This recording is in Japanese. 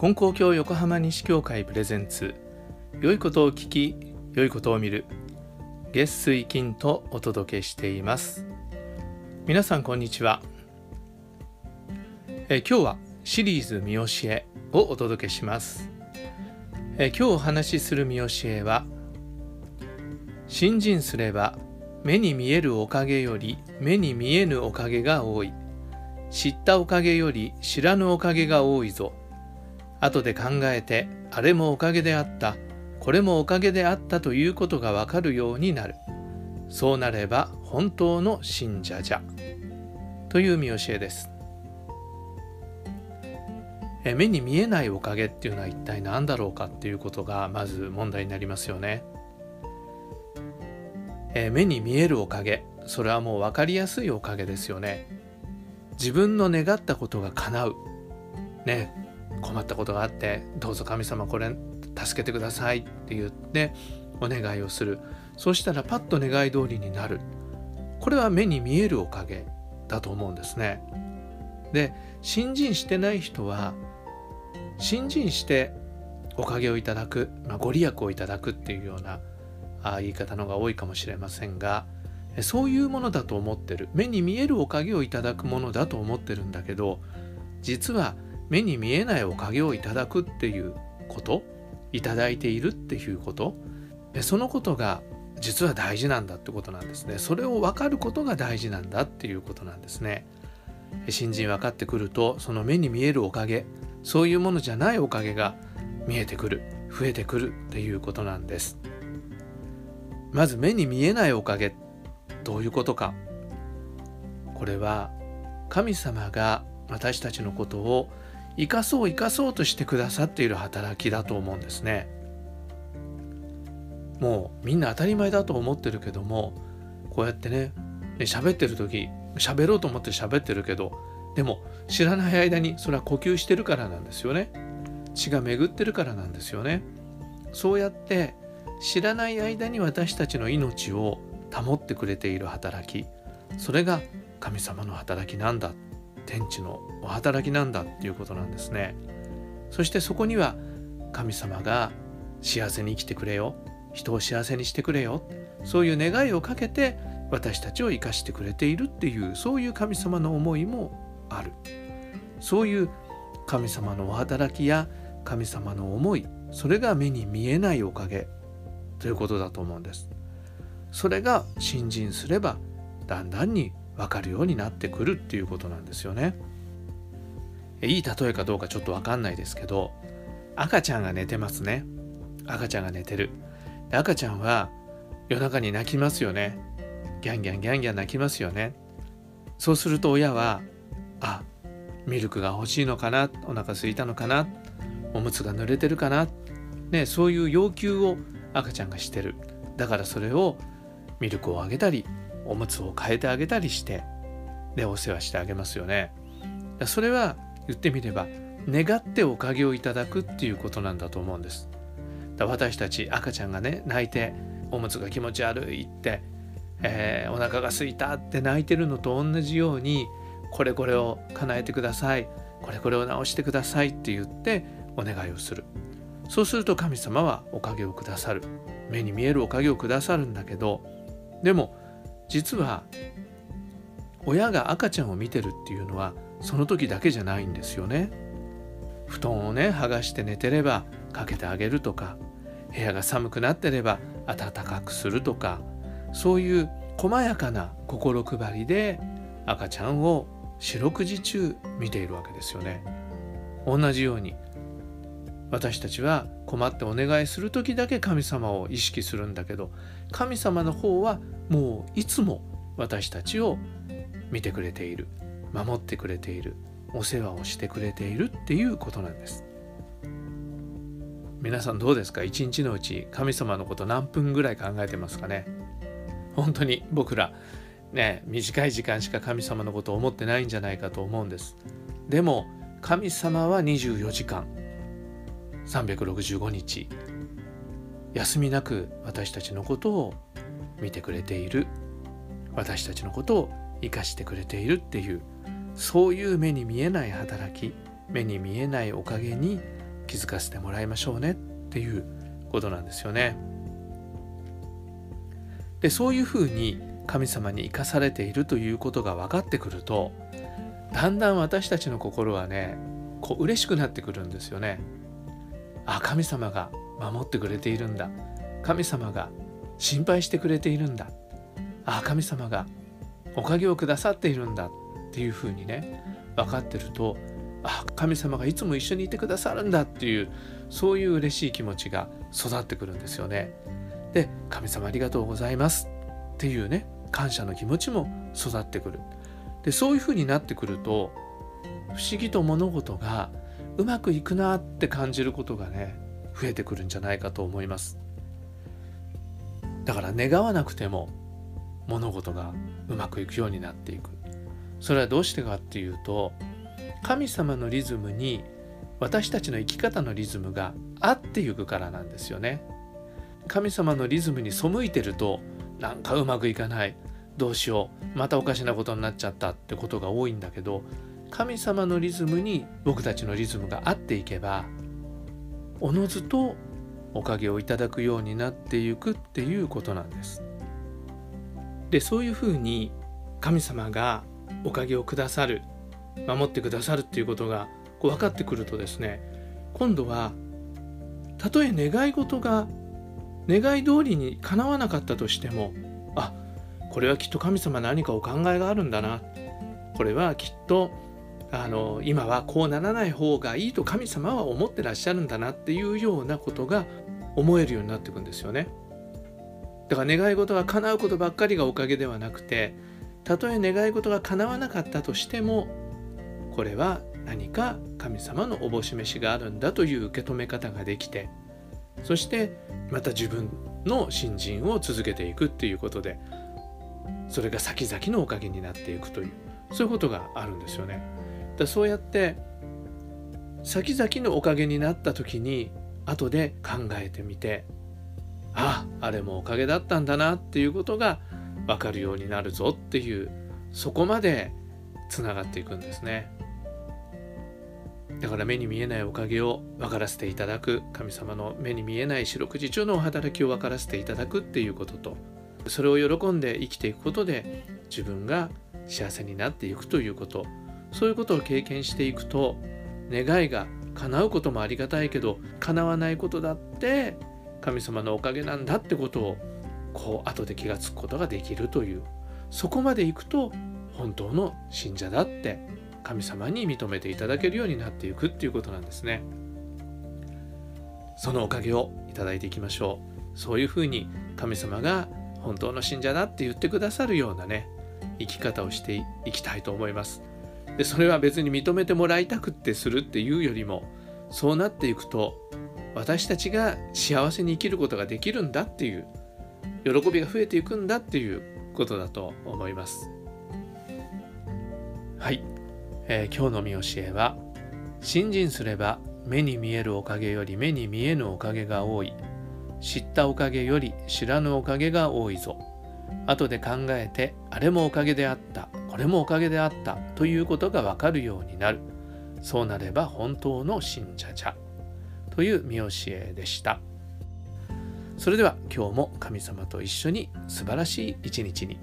金光教横浜西教会プレゼンツ。良いことを聞き良いことを見る。月水金とお届けしています。皆さんこんにちは。え今日はシリーズ見教えをお届けします。え今日お話しする見教えは信心すれば目に見えるおかげより目に見えぬおかげが多い。知ったおかげより知らぬおかげが多いぞ。後で考えてあれもおかげであった。これもおかげであったということがわかるようになる。そうなれば本当の信者じゃ。という見教えです。え目に見えないおかげっていうのは一体何だろうかっていうことがまず問題になりますよね。え目に見えるおかげ。それはもう分かりやすいおかげですよね。自分の願ったことが叶う。ね。困ったことがあってどうぞ神様これ助けてくださいって言ってお願いをする。そうしたらパッと願い通りになる。これは目に見えるおかげだと思うんですね。で信心してない人は信心しておかげをいただく、まあ、ご利益をいただくっていうようなあ言い方の方が多いかもしれませんがそういうものだと思ってる。目に見えるおかげをいただくものだと思ってるんだけど実は目に見えないおかげをいただくっていうこと？いただいているっていうこと？そのことが実は大事なんだってことなんですね。それを分かることが大事なんだっていうことなんですね。新人分かってくるとその目に見えるおかげそういうものじゃないおかげが見えてくる増えてくるっていうことなんです。まず目に見えないおかげどういうことか？これは神様が私たちのことを生かそう生かそうとしてくださっている働きだと思うんですね。もうみんな当たり前だと思ってるけどもこうやってね喋ってる時喋ろうと思って喋ってるけどでも知らない間にそれは呼吸してるからなんですよね。血が巡ってるからなんですよね。そうやって知らない間に私たちの命を保ってくれている働きそれが神様の働きなんだ。天地のお働きなんだっていうことなんですね。そしてそこには神様が幸せに生きてくれよ。人を幸せにしてくれよ。そういう願いをかけて私たちを生かしてくれているっていうそういう神様の思いもある。そういう神様のお働きや神様の思いそれが目に見えないおかげということだと思うんです。それが信心すればだんだんに分かるようになってくるっていうことなんですよね。いい例えかどうかちょっと分かんないですけど赤ちゃんが寝てますね。赤ちゃんが寝てる。で赤ちゃんは夜中に泣きますよね。ギャンギャンギャンギャン泣きますよね。そうすると親はあミルクが欲しいのかな？お腹空いたのかな？おむつが濡れてるかな？ねそういう要求を赤ちゃんがしてる。だからそれをミルクをあげたりおむつを変えてあげたりしてでお世話してあげますよね。それは言ってみれば願っておかげをいただくっていうことなんだと思うんです。だ私たち赤ちゃんがね泣いておむつが気持ち悪いって、えー、お腹が空いたって泣いてるのと同じようにこれこれを叶えてくださいこれこれを直してくださいって言ってお願いをする。そうすると神様はおかげをくださる。目に見えるおかげをくださるんだけどでも実は親が赤ちゃんを見てるっていうのはその時だけじゃないんですよね。布団をね剥がして寝てればかけてあげるとか部屋が寒くなってれば暖かくするとかそういう細やかな心配りで赤ちゃんを四六時中見ているわけですよね。同じように私たちは困ってお願いする時だけ神様を意識するんだけど神様の方はもういつも私たちを見てくれている守ってくれているお世話をしてくれているっていうことなんです。皆さんどうですか？一日のうち神様のこと何分ぐらい考えてますかね？本当に僕らね短い時間しか神様のことを思ってないんじゃないかと思うんです。でも神様は24時間365日休みなく私たちのことを見てくれている私たちのことを生かしてくれているっていうそういう目に見えない働き目に見えないおかげに気づかせてもらいましょうねっていうことなんですよね。でそういうふうに神様に生かされているということが分かってくるとだんだん私たちの心はねこう嬉しくなってくるんですよね。あ神様が守ってくれているんだ神様が心配してくれているんだあ神様がおかげをくださっているんだっていうふうにね分かってるとあ神様がいつも一緒にいてくださるんだっていうそういう嬉しい気持ちが育ってくるんですよね。で神様ありがとうございますっていうね感謝の気持ちも育ってくる。でそういうふうになってくると不思議と物事がうまくいくなって感じることがね増えてくるんじゃないかと思います。だから願わなくても物事がうまくいくようになっていく。それはどうしてかっていうと神様のリズムに私たちの生き方のリズムが合っていくからなんですよね。神様のリズムに背いてるとなんかうまくいかないどうしようまたおかしなことになっちゃったってことが多いんだけど神様のリズムに僕たちのリズムが合っていけばおのずとおかげをいただくようになっていくっていうことなんです。でそういうふうに神様がおかげをくださる守ってくださるっていうことがこう分かってくるとですね今度はたとえ願い事が願い通りにかなわなかったとしてもあこれはきっと神様何かお考えがあるんだなこれはきっとあの今はこうならない方がいいと神様は思ってらっしゃるんだなっていうようなことが思えるようになっていくんですよね。だから願い事が叶うことばっかりがおかげではなくてたとえ願い事が叶わなかったとしてもこれは何か神様のおぼし飯があるんだという受け止め方ができてそしてまた自分の新人を続けていくっていうことでそれが先々のおかげになっていくというそういうことがあるんですよね。だそうやって先々のおかげになった時に後で考えてみてああれもおかげだったんだなっていうことが分かるようになるぞっていうそこまでつながっていくんですね。だから目に見えないおかげを分からせていただく神様の目に見えない四六時中のお働きを分からせていただくっていうこととそれを喜んで生きていくことで自分が幸せになっていくということそういうことを経験していくと願いが叶うこともありがたいけど叶わないことだって神様のおかげなんだってことをこう後で気がつくことができるという。そこまでいくと本当の信者だって神様に認めていただけるようになっていくっていうことなんですね。そのおかげをいただいていきましょう。そういうふうに神様が本当の信者だって言ってくださるようなね生き方をしていきたいと思います。でそれは別に認めてもらいたくってするっていうよりもそうなっていくと私たちが幸せに生きることができるんだっていう喜びが増えていくんだっていうことだと思います。はい。えー、今日の見教えは信心すれば目に見えるおかげより目に見えぬおかげが多い。知ったおかげより知らぬおかげが多いぞ。後で考えてあれもおかげであった。これもおかげであったということがわかるようになる。そうなれば本当の信者じゃ。という見教えでした。それでは今日も神様と一緒に素晴らしい一日に。